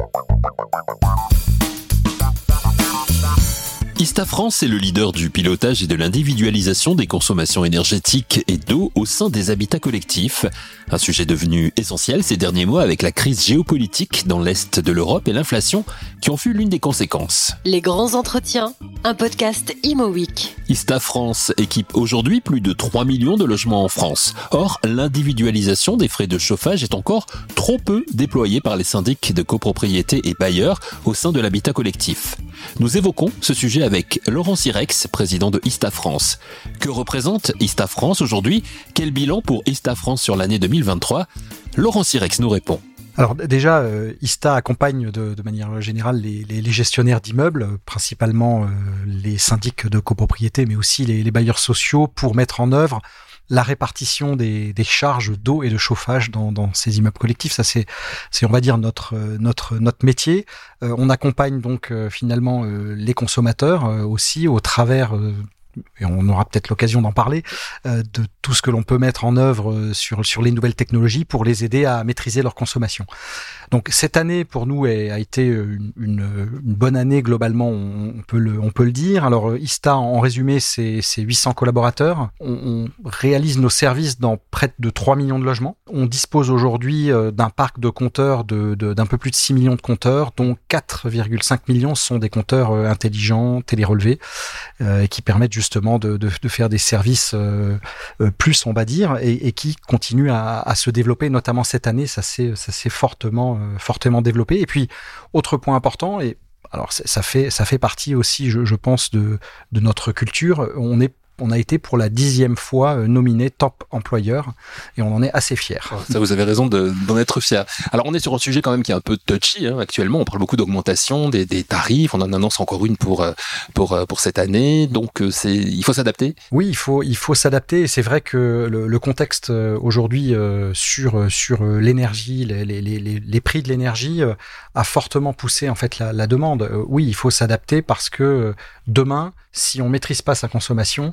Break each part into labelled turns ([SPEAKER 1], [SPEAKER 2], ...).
[SPEAKER 1] Bye-bye. Ista France est le leader du pilotage et de l'individualisation des consommations énergétiques et d'eau au sein des habitats collectifs. Un sujet devenu essentiel ces derniers mois avec la crise géopolitique dans l'Est de l'Europe et l'inflation qui ont fut l'une des conséquences.
[SPEAKER 2] Les grands entretiens, un podcast Imo Week.
[SPEAKER 1] Ista France équipe aujourd'hui plus de 3 millions de logements en France. Or, l'individualisation des frais de chauffage est encore trop peu déployée par les syndics de copropriété et bailleurs au sein de l'habitat collectif. Nous évoquons ce sujet avec Laurent Sirex, président de Ista France. Que représente Ista France aujourd'hui? Quel bilan pour Ista France sur l'année 2023 Laurent Sirex nous répond.
[SPEAKER 3] Alors déjà, euh, ISTA accompagne de, manière générale les, gestionnaires d'immeubles, principalement euh, les syndics de copropriété, mais aussi les, bailleurs sociaux, pour mettre en œuvre la répartition des, charges d'eau et de chauffage dans, ces immeubles collectifs. Ça, c'est, c'est on va dire notre notre notre métier. Euh, on accompagne donc finalement les consommateurs aussi au travers et on aura peut-être l'occasion d'en parler, euh, de tout ce que l'on peut mettre en œuvre euh, sur, sur les nouvelles technologies pour les aider à maîtriser leur consommation. Donc cette année pour nous a été une, une, bonne année globalement, on, peut le, on peut le dire. Alors ISTA en résumé c'est 800 collaborateurs. On, réalise nos services dans près de 3 millions de logements. On dispose aujourd'hui euh, d'un parc de compteurs d'un de, d'un peu plus de 6 millions de compteurs, dont 4,5 millions sont des compteurs intelligents, télérelevés, euh, qui permettent justement de, faire des services euh, euh, plus, on va dire, et, qui continuent à, se développer, notamment cette année, ça s'est fortement, euh, fortement développé. Et puis, autre point important, et alors ça fait ça fait partie aussi, je, je pense, de, de notre culture. On est on a été pour la dixième fois euh, nominé top employeur et on en est assez fier.
[SPEAKER 1] Ça, vous avez raison d'en être fier. Alors, on est sur un sujet quand même qui est un peu touchy hein, actuellement. On parle beaucoup d'augmentation des, des, tarifs. On en annonce encore une pour euh, pour euh, pour cette année. Donc, c'est il faut s'adapter.
[SPEAKER 3] Oui, il faut il faut s'adapter. C'est vrai que le, le contexte aujourd'hui sur sur l'énergie, les, les, les, les, prix de l'énergie a fortement poussé en fait la, la demande. Oui, il faut s'adapter parce que demain, si on maîtrise pas sa consommation,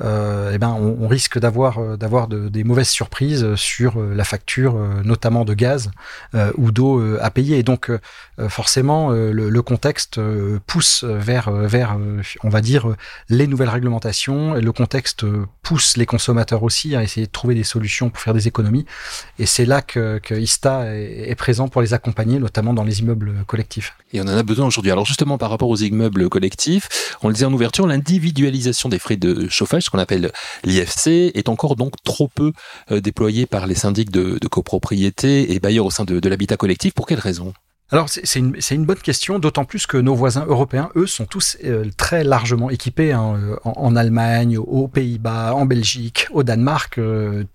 [SPEAKER 3] eh ben on, risque d'avoir euh, d'avoir des mauvaises surprises sur euh, la facture, notamment de gaz ou d'eau à payer. Et donc forcément, le, contexte pousse vers vers on va dire les nouvelles réglementations. Et le contexte pousse les consommateurs aussi à essayer de trouver des solutions pour faire des économies. Et c'est là que, que ISTA est, est présent pour les accompagner, notamment dans les immeubles collectifs.
[SPEAKER 1] Et on en a besoin aujourd'hui. Alors justement, par rapport aux immeubles collectifs, on le disait en ouverture, l'individualisation des frais de chauffage, qu'on appelle l'IFC, est encore donc trop peu euh, déployée par les syndics de, copropriété et bailleurs au sein de, l'habitat collectif. Pour quelles raisons
[SPEAKER 3] alors c'est une, une, bonne question, d'autant plus que nos voisins européens, eux, sont tous euh, très largement équipés hein, euh, en, Allemagne, aux Pays-Bas, en Belgique, au Danemark.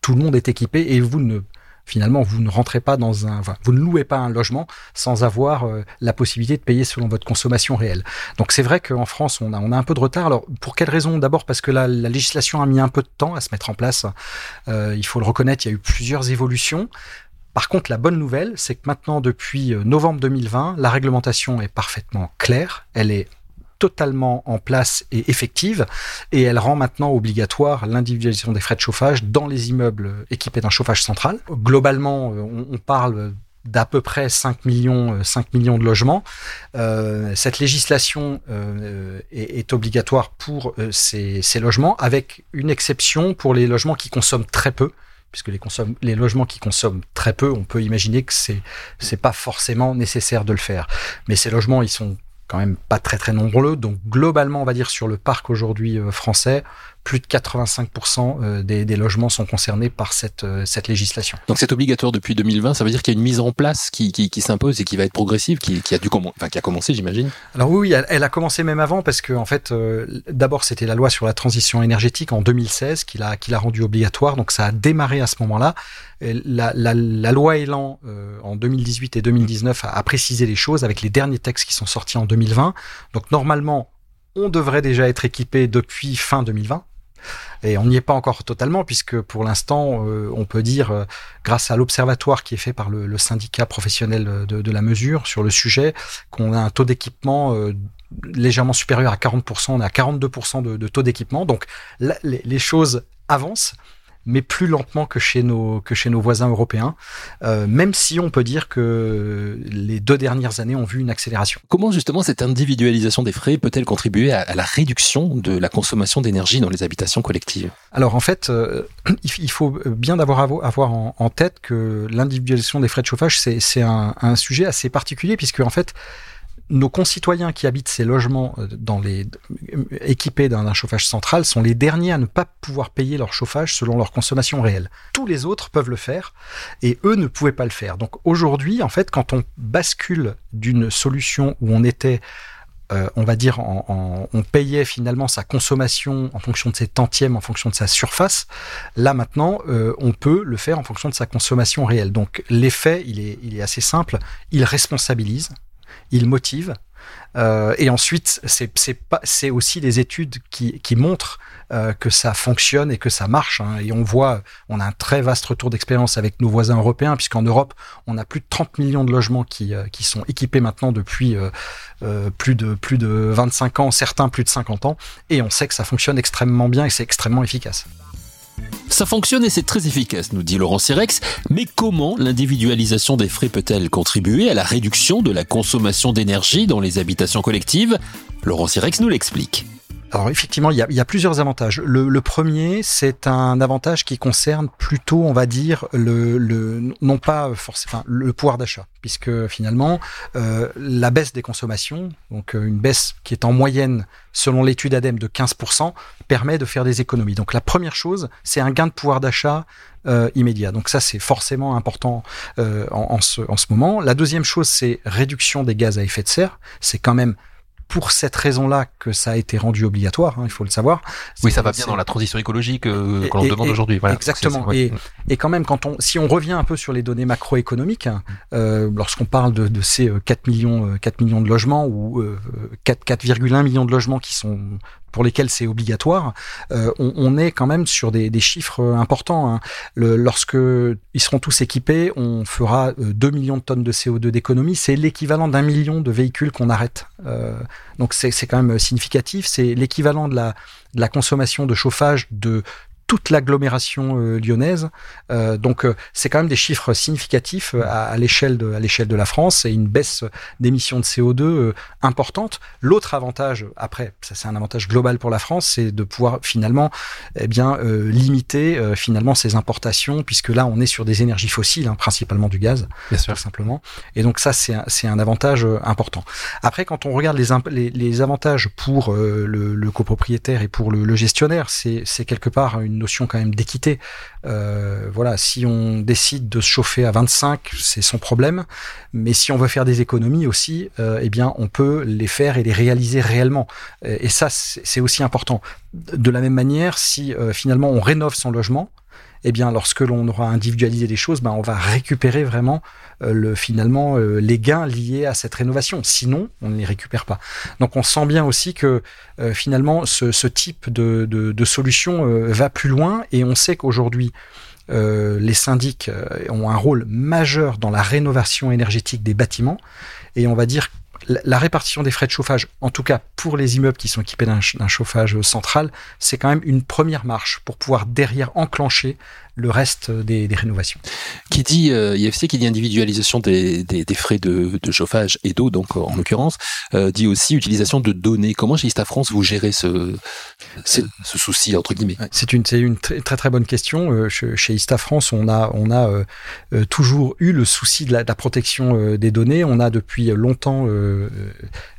[SPEAKER 3] tout le monde est équipé et vous ne finalement, vous ne rentrez pas dans un, vous ne louez pas un logement sans avoir euh, la possibilité de payer selon votre consommation réelle. Donc c'est vrai qu'en France, on a, on a un peu de retard. Alors pour quelle raison? D'abord parce que la, la, législation a mis un peu de temps à se mettre en place. Euh, il faut le reconnaître, il y a eu plusieurs évolutions. Par contre, la bonne nouvelle, c'est que maintenant, depuis euh, novembre 2020, la réglementation est parfaitement claire. Elle est totalement en place et effective, et elle rend maintenant obligatoire l'individualisation des frais de chauffage dans les immeubles équipés d'un chauffage central. Globalement, euh, on, parle d'à peu près 5 millions, 5 euh, millions de logements. Euh, cette législation est, obligatoire pour ces, logements, avec une exception pour les logements qui consomment très peu puisque les, logements qui consomment très peu, on peut imaginer que c'est c'est pas forcément nécessaire de le faire. Mais ces logements, ils sont quand même pas très très nombreux. Donc globalement, on va dire sur le parc aujourd'hui euh, français, plus de 85% euh, des, des, logements sont concernés par cette, euh, cette législation.
[SPEAKER 1] Donc c'est obligatoire depuis 2020, ça veut dire qu'il y a une mise en place qui, qui, qui s'impose et qui va être progressive, qui, qui a dû enfin, qui a commencé, j'imagine.
[SPEAKER 3] Alors oui, elle, elle, a commencé même avant parce que en fait, euh, d'abord c'était la loi sur la transition énergétique en 2016 qui l'a qui l'a rendu obligatoire, donc ça a démarré à ce moment-là. La, la, la, loi Elan en 2018 et 2019 a, a précisé les choses avec les derniers textes qui sont sortis en 2020. Donc normalement, on devrait déjà être équipé depuis fin 2020 et on n'y est pas encore totalement, puisque pour l'instant, euh, on peut dire, euh, grâce à l'observatoire qui est fait par le, syndicat professionnel de, la mesure sur le sujet, qu'on a un taux d'équipement euh, légèrement supérieur à 40%, on est à 42% de, taux d'équipement. Donc les, choses avancent. Mais plus lentement que chez nos que chez nos voisins européens. Euh, même si on peut dire que les deux dernières années ont vu une accélération.
[SPEAKER 1] Comment justement cette individualisation des frais peut-elle contribuer à, la réduction de la consommation d'énergie dans les habitations collectives?
[SPEAKER 3] Alors en fait, euh, il faut bien d'avoir avoir en, en, tête que l'individualisation des frais de chauffage c'est un, un sujet assez particulier puisque en fait nos concitoyens qui habitent ces logements euh, dans les, équipés d'un chauffage central sont les derniers à ne pas pouvoir payer leur chauffage selon leur consommation réelle. Tous les autres peuvent le faire et eux ne pouvaient pas le faire. Donc aujourd'hui, en fait, quand on bascule d'une solution où on était euh, on va dire, on payait finalement sa consommation en fonction de ses tantièmes, en fonction de sa surface. Là maintenant, euh, on peut le faire en fonction de sa consommation réelle. Donc l'effet, il est assez simple. Il responsabilise il motive. Euh, et ensuite, c'est aussi des études qui, montrent euh, que ça fonctionne et que ça marche. Hein. Et on voit, on a un très vaste retour d'expérience avec nos voisins européens, puisqu'en Europe, on a plus de 30 millions de logements qui, euh, qui sont équipés maintenant depuis plus, de, plus de 25 ans, certains plus de 50 ans. Et on sait que ça fonctionne extrêmement bien et c'est extrêmement efficace.
[SPEAKER 1] Ça fonctionne et c'est très efficace, nous dit Laurent Sirex, mais comment l'individualisation des frais peut-elle contribuer à la réduction de la consommation d'énergie dans les habitations collectives? Laurent Sirex nous l'explique.
[SPEAKER 3] Alors effectivement, il y a, plusieurs avantages. Le, premier, c'est un avantage qui concerne plutôt, on va dire, le, non pas forcément le pouvoir d'achat, puisque finalement euh, la baisse des consommations, donc euh, une baisse qui est en moyenne selon l'étude ADEME de 15%, permet de faire des économies. Donc la première chose, c'est un gain de pouvoir d'achat euh, immédiat. Donc ça, c'est forcément important en, en, ce, en ce moment. La deuxième chose, c'est réduction des gaz à effet de serre. C'est quand même pour cette raison-là que ça a été rendu obligatoire, hein, il faut le savoir.
[SPEAKER 1] Oui, ça va bien dans la transition écologique euh, qu'on demande aujourd'hui.
[SPEAKER 3] Voilà, exactement. Et, et, quand même, quand on, si on revient un peu sur les données macroéconomiques, hein, euh, lorsqu'on parle de, de, ces 4 euh, millions, 4 millions de logements ou 4,1 millions de logements qui sont pour lesquels c'est obligatoire, euh, on, est quand même sur des, chiffres importants. Hein. Lorsque ils seront tous équipés, on fera 2 millions de tonnes de CO2 d'économie. C'est l'équivalent d'un million de véhicules qu'on arrête. Euh, donc c'est quand même significatif. C'est l'équivalent de la consommation de chauffage de toute l'agglomération euh, lyonnaise. Euh, donc euh, c'est quand même des chiffres significatifs à, l'échelle de à l'échelle de la France et une baisse d'émissions de CO2 importante. L'autre avantage, après, ça c'est un avantage global pour la France, c'est de pouvoir finalement eh bien limiter finalement ces importations puisque là on est sur des énergies fossiles, hein, principalement du gaz,
[SPEAKER 1] Bien sûr.
[SPEAKER 3] tout simplement. Et donc ça c'est un, c'est un avantage important. Après quand on regarde les les, les avantages pour le, le, copropriétaire et pour le, le gestionnaire, c'est c'est quelque part une notion quand même d'équité. Euh, voilà, si on décide de se chauffer à 25, c'est son problème. Mais si on veut faire des économies aussi, euh, eh bien, on peut les faire et les réaliser réellement. Et ça, c'est aussi important. De la même manière, si euh, finalement on rénove son logement, eh bien, lorsque l'on aura individualisé les choses, ben, on va récupérer vraiment euh, le, finalement euh, les gains liés à cette rénovation. Sinon, on ne les récupère pas. Donc, on sent bien aussi que euh, finalement, ce, type de, de, de solution va plus loin et on sait qu'aujourd'hui, les syndics ont un rôle majeur dans la rénovation énergétique des bâtiments et on va dire la répartition des frais de chauffage, en tout cas pour les immeubles qui sont équipés d'un chauffage central, c'est quand même une première marche pour pouvoir derrière enclencher le reste des, des rénovations.
[SPEAKER 1] Qui dit euh, IFC, qui dit individualisation des, des, des frais de, de, chauffage et d'eau, donc en l'occurrence, euh, dit aussi utilisation de données. Comment chez Ista France vous gérez ce, ce, ce souci entre guillemets?
[SPEAKER 3] C'est une, une très, très, très bonne question. Euh, chez Ista France, on a on a toujours eu le souci de la, de la protection des données. On a depuis longtemps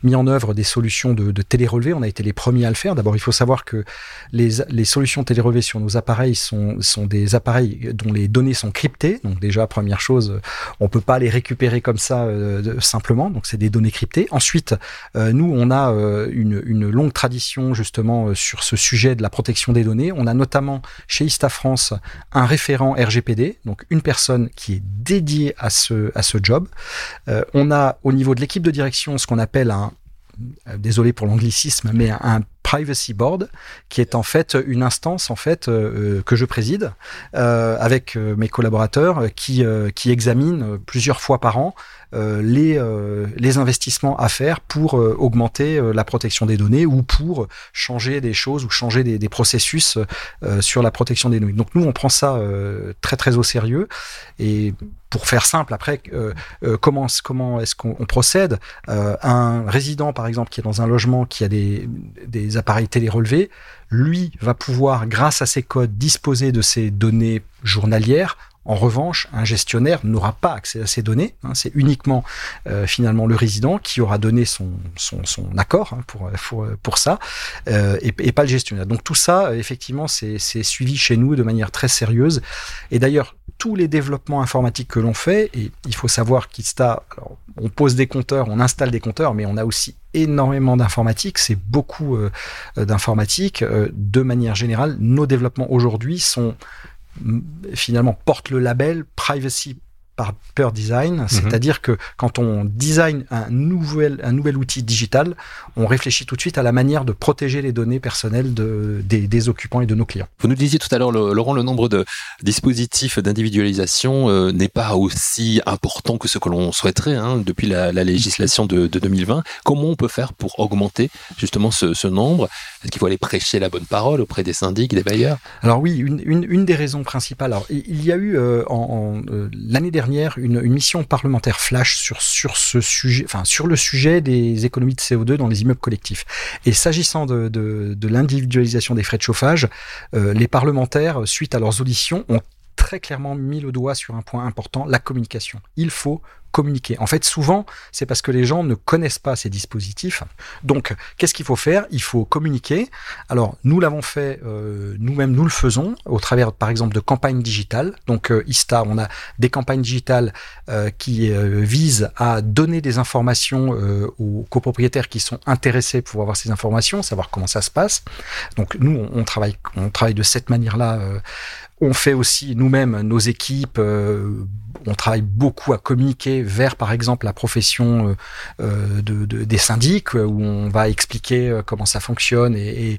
[SPEAKER 3] mis en œuvre des solutions de, de télérelevé. On a été les premiers à le faire. D'abord, il faut savoir que les, les solutions télérelevé sur nos appareils sont des appareils dont les données sont cryptées. Donc déjà, première chose, on peut pas les récupérer comme ça euh, simplement. Donc c'est des données cryptées. Ensuite, euh, nous, on a euh, une, longue tradition justement sur ce sujet de la protection des données. On a notamment chez Ista France un référent RGPD, donc une personne qui est dédiée à ce job. on a au niveau de l'équipe de direction ce qu'on appelle un désolé pour l'anglicisme, mais un Privacy Board, qui est en fait une instance en fait euh, que je préside euh, avec euh, mes collaborateurs qui qui examine plusieurs fois par an les, les investissements à faire pour augmenter la protection des données ou pour changer des choses ou changer des, processus sur la protection des données. Donc nous, on prend ça très très au sérieux et pour faire simple, après, euh, euh, comment, comment est-ce qu'on procède euh, Un résident, par exemple, qui est dans un logement qui a des, des appareils télé relevés, lui va pouvoir, grâce à ses codes, disposer de ces données journalières en revanche, un gestionnaire n'aura pas accès à ces données. Hein, c'est uniquement euh, finalement le résident qui aura donné son, accord hein, pour, ça, euh, et, pas le gestionnaire. Donc tout ça, effectivement, c'est suivi chez nous de manière très sérieuse. Et d'ailleurs, tous les développements informatiques que l'on fait, et il faut savoir qu'ISTA, on pose des compteurs, on installe des compteurs, mais on a aussi énormément d'informatique, c'est beaucoup euh, d'informatique. Euh, de manière générale, nos développements aujourd'hui sont finalement porte le label privacy par per design, mhm. c'est-à-dire que quand on design un nouvel, un nouvel outil digital, on réfléchit tout de suite à la manière de protéger les données personnelles de, des, des, occupants et de nos clients.
[SPEAKER 1] Vous nous disiez tout à l'heure, Laurent, le nombre de dispositifs d'individualisation euh, n'est pas aussi important que ce que l'on souhaiterait hein, depuis la, la législation de, de, 2020. Comment on peut faire pour augmenter justement ce, ce nombre? Est-ce qu'il faut aller prêcher la bonne parole auprès des syndics, des bailleurs?
[SPEAKER 3] Alors oui, une, une, une, des raisons principales. Alors il y a eu euh, en, en euh, l'année dernière une, une, mission parlementaire flash sur, sur ce sujet, enfin sur le sujet des économies de CO2 dans les immeubles collectifs. Et s'agissant de, de, de l'individualisation des frais de chauffage, euh, les parlementaires, suite à leurs auditions, ont très clairement mis le doigt sur un point important, la communication. Il faut communiquer. En fait, souvent, c'est parce que les gens ne connaissent pas ces dispositifs. Donc, qu'est-ce qu'il faut faire? Il faut communiquer. Alors, nous l'avons fait, euh, nous-mêmes, nous le faisons au travers, par exemple, de campagnes digitales. Donc, euh, ISTA, on a des campagnes digitales euh, qui euh, visent à donner des informations aux copropriétaires qui sont intéressés pour avoir ces informations, savoir comment ça se passe. Donc, nous, on, on travaille, on travaille de cette manière-là. On fait aussi nous-mêmes nos équipes on travaille beaucoup à communiquer vers, par exemple, la profession euh, euh, de, de, des syndics, euh, où on va expliquer comment ça fonctionne et,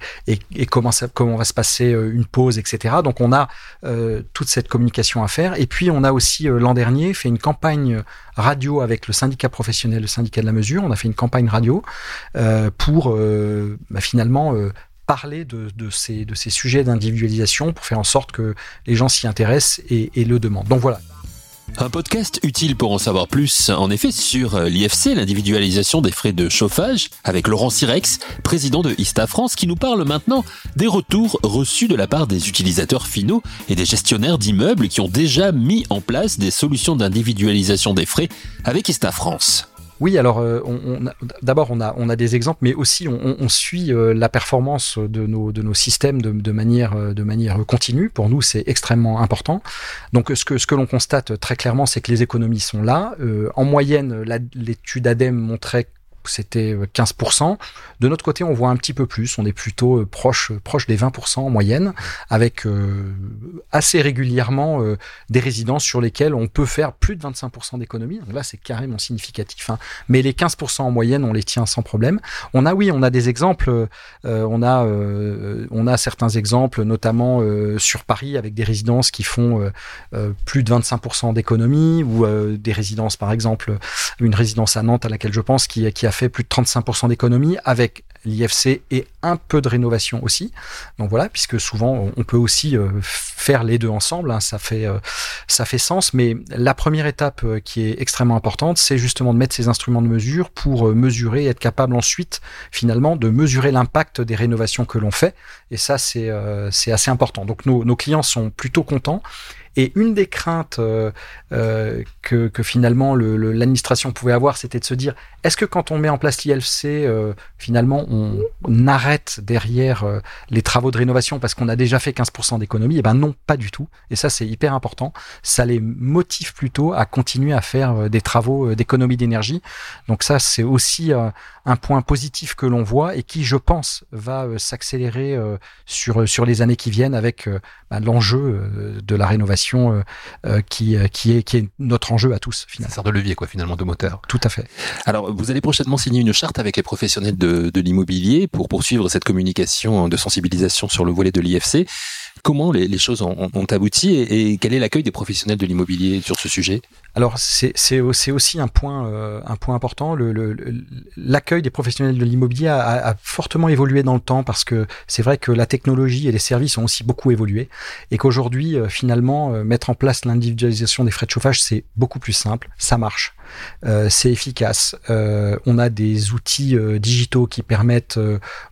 [SPEAKER 3] comment, ça, comment va se passer une pause, etc. Donc on a euh, toute cette communication à faire. Et puis on a aussi l'an dernier fait une campagne radio avec le syndicat professionnel, le syndicat de la mesure. On a fait une campagne radio euh, pour bah, finalement parler de, ces sujets d'individualisation pour faire en sorte que les gens s'y intéressent et, et le demandent. Donc voilà.
[SPEAKER 1] Un podcast utile pour en savoir plus, en effet, sur euh, l'IFC, l'individualisation des frais de chauffage, avec Laurent Sirex, président de Ista France, qui nous parle maintenant des retours reçus de la part des utilisateurs finaux et des gestionnaires d'immeubles qui ont déjà mis en place des solutions d'individualisation des frais avec Ista France.
[SPEAKER 3] Oui, alors euh, on, on d'abord on a on a des exemples, mais aussi on, on suit euh, la performance de nos de nos systèmes de, de manière euh, de manière continue. Pour nous, c'est extrêmement important. Donc ce que ce que l'on constate très clairement, c'est que les économies sont là. en moyenne, l'étude ADEME montrait c'était 15%. Euh, de notre côté, on voit un petit peu plus. On est plutôt euh, proche, proche des 20% en moyenne, avec euh, assez régulièrement des résidences sur lesquelles on peut faire plus de 25% d'économie. Donc là, c'est carrément significatif. Hein. Mais les 15% en moyenne, on les tient sans problème. On a, oui, on a des exemples. on a, on a certains exemples, notamment sur Paris, avec des résidences qui font plus de 25% d'économie, ou des résidences, par exemple, une résidence à Nantes à laquelle je pense, qui, qui a fait plus de 35% d'économie avec l'IFC et un peu de rénovation aussi. Donc voilà, puisque souvent on peut aussi euh, faire les deux ensemble, hein, ça fait euh, ça fait sens. Mais la première étape euh, qui est extrêmement importante, c'est justement de mettre ces instruments de mesure pour mesurer et être capable ensuite finalement de mesurer l'impact des rénovations que l'on fait. Et ça c'est assez important. Donc nos, nos clients sont plutôt contents et une des craintes que, que, finalement l'administration pouvait avoir, c'était de se dire est-ce que quand on met en place l'ILC, euh, finalement, on, on, arrête derrière euh, les travaux de rénovation parce qu'on a déjà fait 15% d'économie Eh ben non, pas du tout. Et ça, c'est hyper important. Ça les motive plutôt à continuer à faire euh, des travaux d'économie d'énergie. Donc ça, c'est aussi un point positif que l'on voit et qui, je pense, va s'accélérer sur sur les années qui viennent avec bah, l'enjeu de la rénovation euh, euh, qui, euh, qui, est, qui est notre enjeu à tous.
[SPEAKER 1] Finalement. Ça sert de levier, quoi, finalement, de moteur.
[SPEAKER 3] Tout à fait.
[SPEAKER 1] Alors, vous allez prochainement signer une charte avec les professionnels de, de l'immobilier pour poursuivre cette communication de sensibilisation sur le volet de l'IFC. Comment les, choses ont, abouti et, quel est l'accueil des professionnels de l'immobilier sur ce sujet?
[SPEAKER 3] Alors c'est aussi un point, euh, important. L'accueil des professionnels de l'immobilier a, fortement évolué dans le temps parce que c'est vrai que la technologie et les services ont aussi beaucoup évolué et qu'aujourd'hui, euh, finalement, euh, mettre en place l'individualisation des frais de chauffage, c'est beaucoup plus simple, ça marche. Euh, c'est efficace. Euh, on a des outils euh, digitaux qui permettent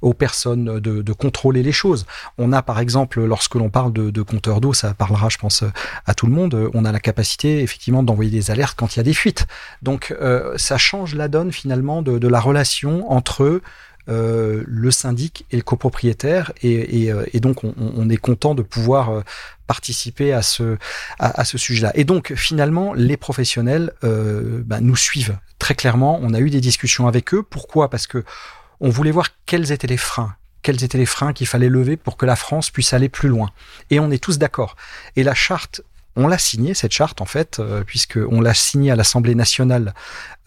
[SPEAKER 3] aux personnes de, contrôler les choses. On a par exemple, lorsque l'on parle de, de compteur d'eau, ça parlera, je pense, à tout le monde. On a la capacité effectivement d'envoyer des alertes quand il y a des fuites. Donc ça change la donne finalement de, la relation entre le syndic et le copropriétaire et, donc on, est content de pouvoir participer à ce à, ce sujet-là. Et donc finalement les professionnels euh, ben, nous suivent très clairement. On a eu des discussions avec eux. Pourquoi? Parce que on voulait voir quels étaient les freins quels étaient les freins qu'il fallait lever pour que la France puisse aller plus loin. Et on est tous d'accord. Et la charte on l'a signé cette charte en fait, euh, puisque on l'a signé à l'Assemblée nationale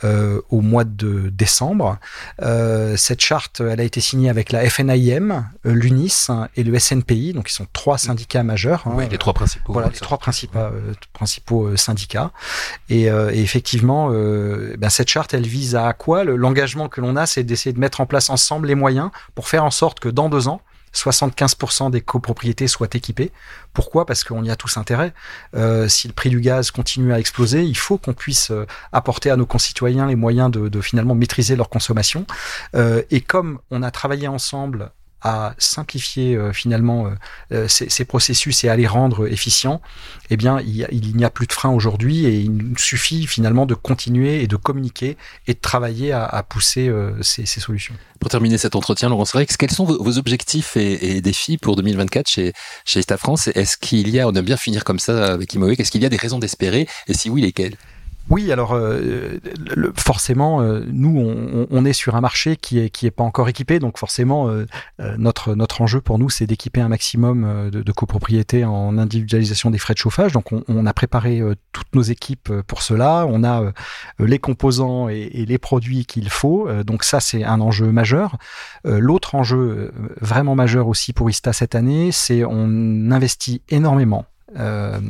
[SPEAKER 3] euh, au mois de décembre. Euh, cette charte, elle a été signée avec la FNIM, l'UNIS et le SNPI, donc ils sont trois syndicats majeurs.
[SPEAKER 1] Hein. oui, les trois principaux.
[SPEAKER 3] Voilà, les trois principaux, principaux syndicats. Et, et effectivement, ben, cette charte, elle vise à quoi? L'engagement que l'on a, c'est d'essayer de mettre en place ensemble les moyens pour faire en sorte que dans deux ans, 75% des copropriétés soient équipées. Pourquoi? Parce qu'on y a tous intérêt. Euh, si le prix du gaz continue à exploser, il faut qu'on puisse euh, apporter à nos concitoyens les moyens de, finalement maîtriser leur consommation. Euh, et comme on a travaillé ensemble à simplifier euh, finalement euh, euh, ces, ces, processus et à les rendre efficients, eh bien, il, n'y a plus de frein aujourd'hui et il suffit finalement de continuer et de communiquer et de travailler à, pousser ces, solutions.
[SPEAKER 1] Pour terminer cet entretien, Laurence Rex, quels sont vos, objectifs et, défis pour 2024 chez, chez France? Est-ce qu'il y a, on aime bien finir comme ça avec Imowic, est-ce qu'il y a des raisons d'espérer? Et si oui, lesquelles?
[SPEAKER 3] Oui, alors euh, forcément, euh, nous, on, est sur un marché qui est qui est pas encore équipé, donc forcément, euh, notre notre enjeu pour nous, c'est d'équiper un maximum de, copropriétés en individualisation des frais de chauffage. Donc, on, on a préparé toutes nos équipes pour cela. On a les composants et, et les produits qu'il faut. donc ça, c'est un enjeu majeur. L'autre enjeu vraiment majeur aussi pour Ista cette année, c'est on investit énormément euh,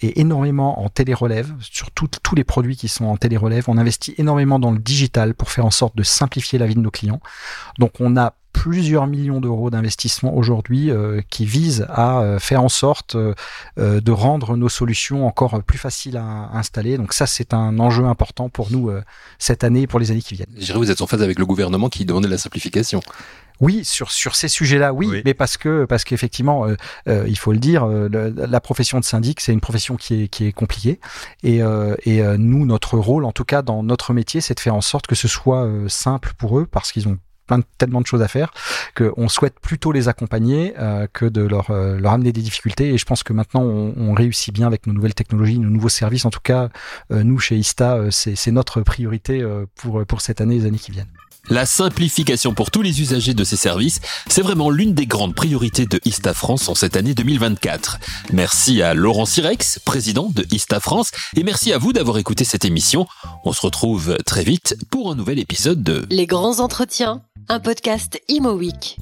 [SPEAKER 3] et énormément en télérelève, sur tous les produits qui sont en télérelève. On investit énormément dans le digital pour faire en sorte de simplifier la vie de nos clients. Donc on a plusieurs millions d'euros d'investissement aujourd'hui euh, qui visent à euh, faire en sorte euh, de rendre nos solutions encore plus faciles à, installer. Donc ça, c'est un enjeu important pour nous cette année et pour les années qui viennent.
[SPEAKER 1] Je dirais vous êtes en phase avec le gouvernement qui demandait la simplification.
[SPEAKER 3] Oui, sur sur ces sujets-là, oui, mais parce que parce qu'effectivement, il faut le dire, la profession de syndic, c'est une profession qui est qui est compliquée, et et nous, notre rôle, en tout cas dans notre métier, c'est de faire en sorte que ce soit simple pour eux, parce qu'ils ont tellement de choses à faire qu'on souhaite plutôt les accompagner euh, que de leur, euh, leur amener des difficultés. Et je pense que maintenant, on, on, réussit bien avec nos nouvelles technologies, nos nouveaux services. En tout cas, euh, nous, chez Ista, c'est notre priorité pour, pour cette année et les années qui viennent.
[SPEAKER 1] La simplification pour tous les usagers de ces services, c'est vraiment l'une des grandes priorités de Ista France en cette année 2024. Merci à Laurent Sirex, président de Ista France, et merci à vous d'avoir écouté cette émission. On se retrouve très vite pour un nouvel épisode de
[SPEAKER 2] Les grands entretiens un podcast Imo Week.